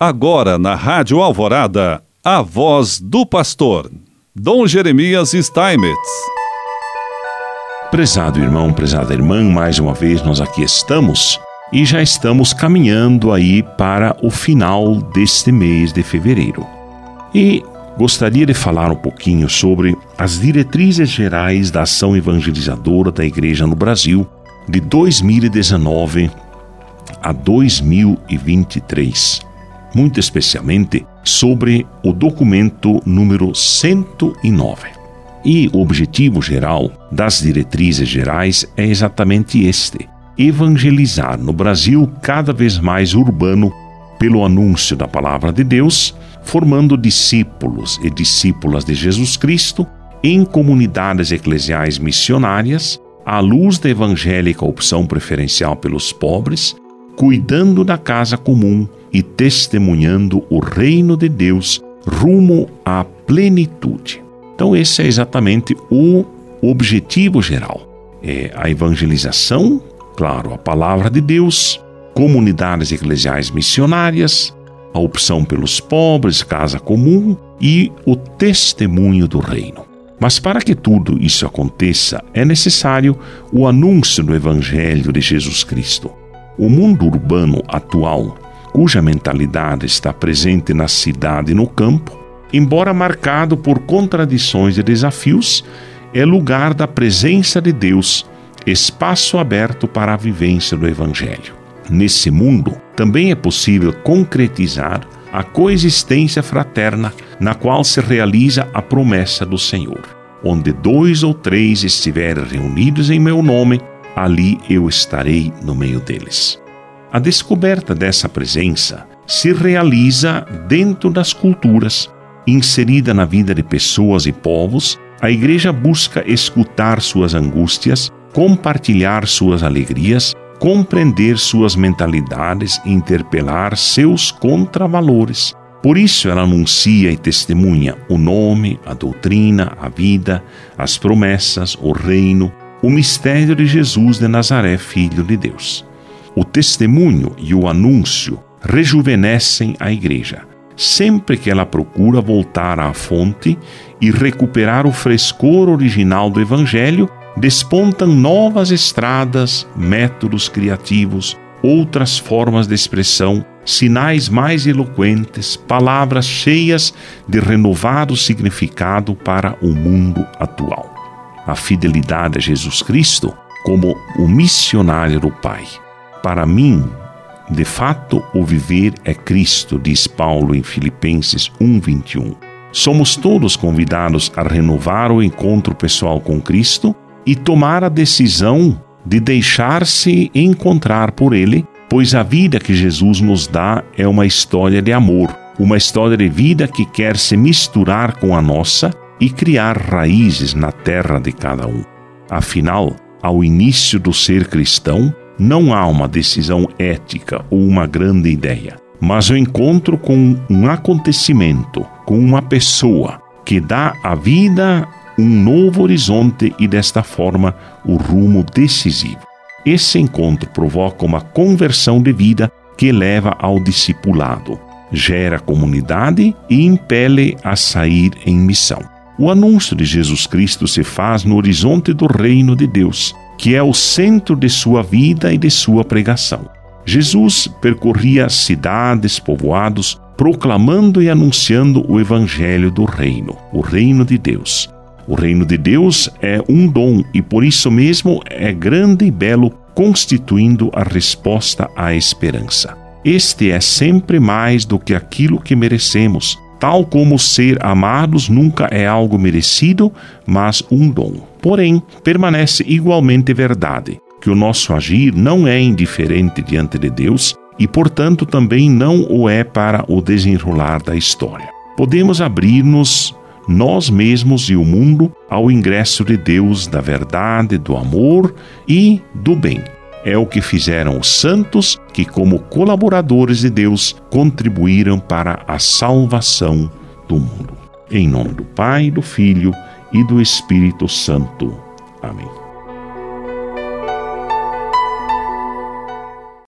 Agora na Rádio Alvorada, a voz do pastor, Dom Jeremias Steinmetz. Prezado irmão, prezada irmã, mais uma vez nós aqui estamos e já estamos caminhando aí para o final deste mês de fevereiro. E gostaria de falar um pouquinho sobre as diretrizes gerais da ação evangelizadora da Igreja no Brasil de 2019 a 2023, muito especialmente sobre o documento número 109. E o objetivo geral das diretrizes gerais é exatamente este: evangelizar no Brasil cada vez mais urbano pelo anúncio da palavra de Deus, formando discípulos e discípulas de Jesus Cristo em comunidades eclesiais missionárias, à luz da evangélica opção preferencial pelos pobres, cuidando da casa comum e testemunhando o reino de Deus rumo à plenitude. Então, esse é exatamente o objetivo geral. É a evangelização, claro, a palavra de Deus, comunidades eclesiais missionárias, a opção pelos pobres, casa comum e o testemunho do reino. Mas para que tudo isso aconteça, é necessário o anúncio do Evangelho de Jesus Cristo. O mundo urbano atual, cuja mentalidade está presente na cidade e no campo, embora marcado por contradições e desafios, é lugar da presença de Deus, espaço aberto para a vivência do Evangelho. Nesse mundo, também é possível concretizar a coexistência fraterna na qual se realiza a promessa do Senhor. Onde dois ou três estiverem reunidos em meu nome, ali eu estarei no meio deles. A descoberta dessa presença se realiza dentro das culturas, inserida na vida de pessoas e povos. A igreja busca escutar suas angústias, compartilhar suas alegrias, compreender suas mentalidades e interpelar seus contravalores. Por isso ela anuncia e testemunha o nome, a doutrina, a vida, as promessas, o reino, o mistério de Jesus de Nazaré, Filho de Deus. O testemunho e o anúncio rejuvenescem a igreja, sempre que ela procura voltar à fonte e recuperar o frescor original do Evangelho despontam novas estradas, métodos criativos, outras formas de expressão, sinais mais eloquentes, palavras cheias de renovado significado para o mundo atual. A fidelidade a Jesus Cristo como o missionário do Pai. Para mim, de fato, o viver é Cristo, diz Paulo em Filipenses 1:21. Somos todos convidados a renovar o encontro pessoal com Cristo e tomar a decisão de deixar-se encontrar por Ele, pois a vida que Jesus nos dá é uma história de amor, uma história de vida que quer se misturar com a nossa e criar raízes na terra de cada um. Afinal, ao início do ser cristão, não há uma decisão ética ou uma grande ideia, mas o encontro com um acontecimento, com uma pessoa que dá a vida um novo horizonte e, desta forma, o rumo decisivo. Esse encontro provoca uma conversão de vida que leva ao discipulado, gera comunidade e impele a sair em missão. O anúncio de Jesus Cristo se faz no horizonte do reino de Deus, que é o centro de sua vida e de sua pregação. Jesus percorria cidades, povoados, proclamando e anunciando o evangelho do reino, o reino de Deus. O reino de Deus é um dom e por isso mesmo é grande e belo, constituindo a resposta à esperança. Este é sempre mais do que aquilo que merecemos, tal como ser amados nunca é algo merecido, mas um dom. Porém, permanece igualmente verdade que o nosso agir não é indiferente diante de Deus e, portanto, também não o é para o desenrolar da história. Podemos abrir-nos nós mesmos e o mundo ao ingresso de Deus, da verdade, do amor e do bem. É o que fizeram os santos que, como colaboradores de Deus, contribuíram para a salvação do mundo. Em nome do Pai, do Filho e do Espírito Santo. Amém.